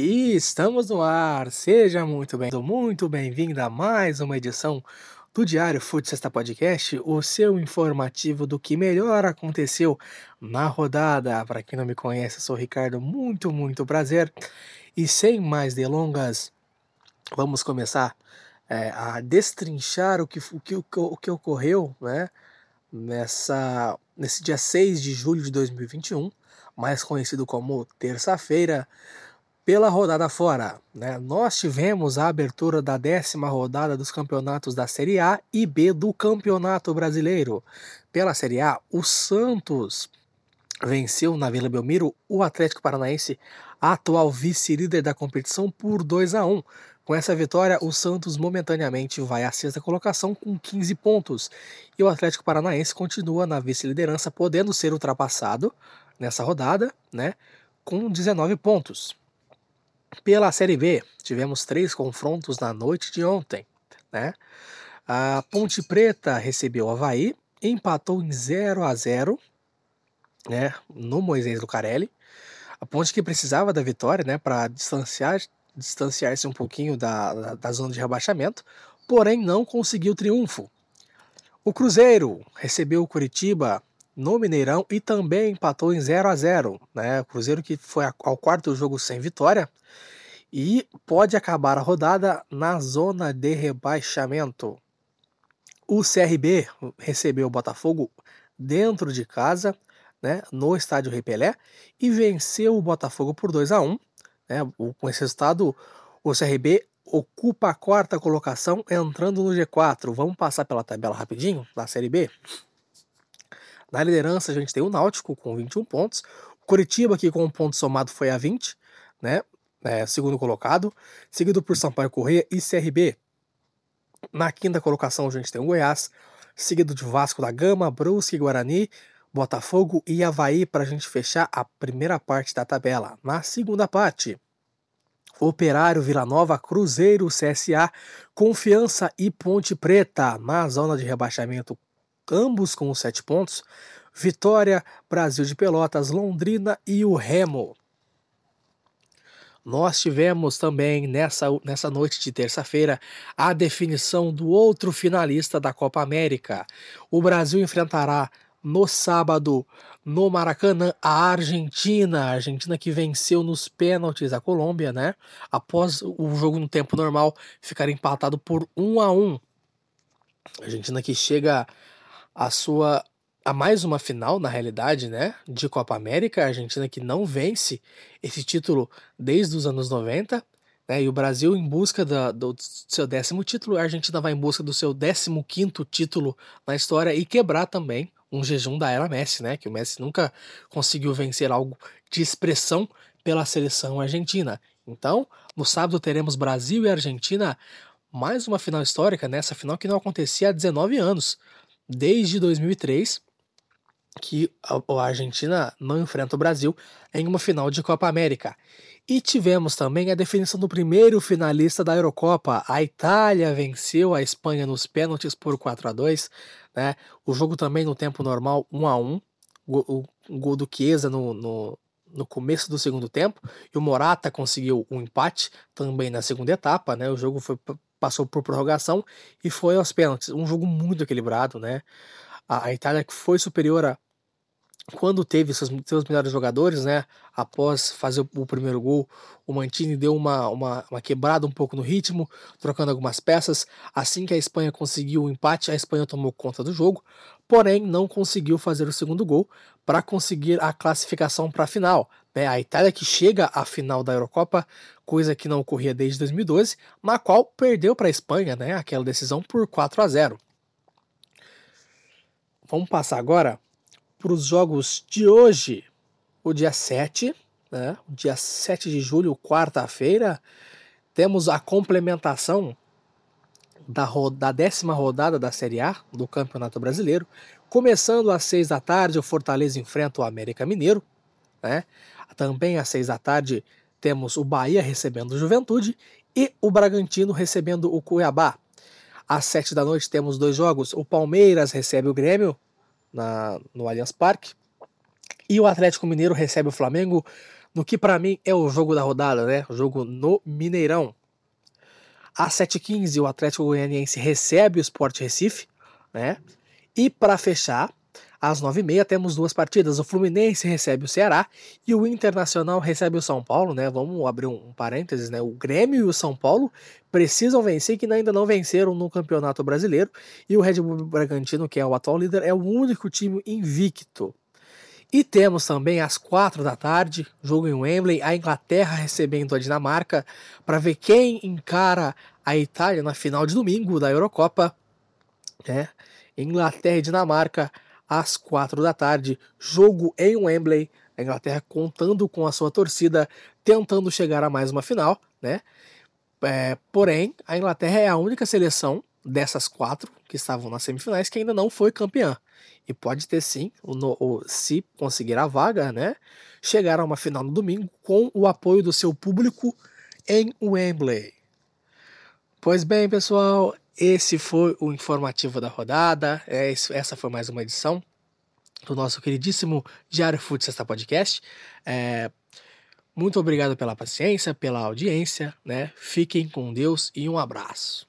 E estamos no ar. Seja muito bem, muito bem-vindo a mais uma edição do Diário Fute Sexta Podcast, o seu informativo do que melhor aconteceu na rodada. Para quem não me conhece, sou Ricardo, muito, muito prazer. E sem mais delongas, vamos começar é, a destrinchar o que, o, que, o que ocorreu né, nessa, nesse dia 6 de julho de 2021, mais conhecido como terça-feira pela rodada fora. Né? Nós tivemos a abertura da décima rodada dos campeonatos da Série A e B do Campeonato Brasileiro. Pela Série A, o Santos venceu na Vila Belmiro o Atlético Paranaense, atual vice-líder da competição, por 2 a 1. Com essa vitória, o Santos momentaneamente vai à sexta colocação com 15 pontos e o Atlético Paranaense continua na vice-liderança, podendo ser ultrapassado nessa rodada, né, com 19 pontos. Pela Série B, tivemos três confrontos na noite de ontem. Né? A Ponte Preta recebeu o Havaí, empatou em 0 a 0 né, no Moisés Lucarelli. A Ponte que precisava da vitória né, para distanciar, distanciar-se um pouquinho da, da, da zona de rebaixamento, porém não conseguiu triunfo. O Cruzeiro recebeu o Curitiba no Mineirão e também empatou em 0 a 0 né? Cruzeiro que foi ao quarto jogo sem vitória e pode acabar a rodada na zona de rebaixamento. O CRB recebeu o Botafogo dentro de casa, né, no estádio Repelé, e venceu o Botafogo por 2 a 1 né, Com esse resultado, o CRB ocupa a quarta colocação, entrando no G4. Vamos passar pela tabela rapidinho da Série B? Na liderança, a gente tem o Náutico com 21 pontos, o Curitiba, que com um ponto somado foi a 20, né? é, segundo colocado, seguido por Sampaio Correia e CRB. Na quinta colocação a gente tem o Goiás, seguido de Vasco da Gama, Brusque, Guarani, Botafogo e Havaí para a gente fechar a primeira parte da tabela. Na segunda parte, Operário, Vila Nova, Cruzeiro, CSA, Confiança e Ponte Preta na zona de rebaixamento, ambos com sete pontos. Vitória, Brasil de Pelotas, Londrina e o Remo. Nós tivemos também nessa, nessa noite de terça-feira a definição do outro finalista da Copa América. O Brasil enfrentará no sábado no Maracanã a Argentina, a Argentina que venceu nos pênaltis a Colômbia, né? Após o jogo no tempo normal ficar empatado por 1 a 1. A Argentina que chega à sua a mais uma final, na realidade, né, de Copa América, a Argentina que não vence esse título desde os anos 90, né, e o Brasil em busca da, do seu décimo título, a Argentina vai em busca do seu décimo quinto título na história e quebrar também um jejum da era Messi, né, que o Messi nunca conseguiu vencer algo de expressão pela seleção argentina. Então, no sábado teremos Brasil e Argentina, mais uma final histórica, nessa né, final que não acontecia há 19 anos, desde 2003, que a Argentina não enfrenta o Brasil em uma final de Copa América. E tivemos também a definição do primeiro finalista da Eurocopa. A Itália venceu a Espanha nos pênaltis por 4 a 2 né? O jogo também no tempo normal 1 a 1 O, o gol do Chiesa no, no, no, começo do segundo tempo. E o Morata conseguiu um empate também na segunda etapa. Né? O jogo foi, passou por prorrogação e foi aos pênaltis. Um jogo muito equilibrado. Né? A, Itália que foi superior a quando teve seus, seus melhores jogadores, né? Após fazer o, o primeiro gol, o Mantini deu uma, uma, uma, quebrada um pouco no ritmo, trocando algumas peças. Assim que a Espanha conseguiu o empate, a Espanha tomou conta do jogo, porém não conseguiu fazer o segundo gol para conseguir a classificação para a final. Né? A Itália que chega à final da Eurocopa, coisa que não ocorria desde 2012, na qual perdeu para a Espanha, né? Aquela decisão por 4 a 0. Vamos passar agora para os jogos de hoje, o dia 7, né? O dia 7 de julho, quarta-feira, temos a complementação da, da décima rodada da Série A do Campeonato Brasileiro. Começando às 6 da tarde, o Fortaleza enfrenta o América Mineiro. Né? Também às 6 da tarde temos o Bahia recebendo o Juventude e o Bragantino recebendo o Cuiabá. Às 7 da noite temos dois jogos. O Palmeiras recebe o Grêmio na, no Allianz Parque. E o Atlético Mineiro recebe o Flamengo no que para mim é o jogo da rodada, né? O jogo no Mineirão. Às 7h15, o Atlético Goianiense recebe o Sport Recife, né? E para fechar, às 9h30 temos duas partidas. O Fluminense recebe o Ceará e o Internacional recebe o São Paulo, né? Vamos abrir um, um parênteses, né? O Grêmio e o São Paulo precisam vencer, que ainda não venceram no Campeonato Brasileiro. E o Red Bull Bragantino, que é o atual líder, é o único time invicto. E temos também às quatro da tarde, jogo em Wembley, a Inglaterra recebendo a Dinamarca para ver quem encara a Itália na final de domingo da Eurocopa. Né? Inglaterra e Dinamarca às quatro da tarde, jogo em Wembley, a Inglaterra contando com a sua torcida, tentando chegar a mais uma final, né? É, porém, a Inglaterra é a única seleção dessas quatro que estavam nas semifinais que ainda não foi campeã. E pode ter sim, o, o, se conseguir a vaga, né? Chegar a uma final no domingo com o apoio do seu público em Wembley. Pois bem, pessoal, esse foi o informativo da rodada. É, essa foi mais uma edição do nosso queridíssimo Diário Fute Sexta Podcast. É, muito obrigado pela paciência, pela audiência, né? Fiquem com Deus e um abraço.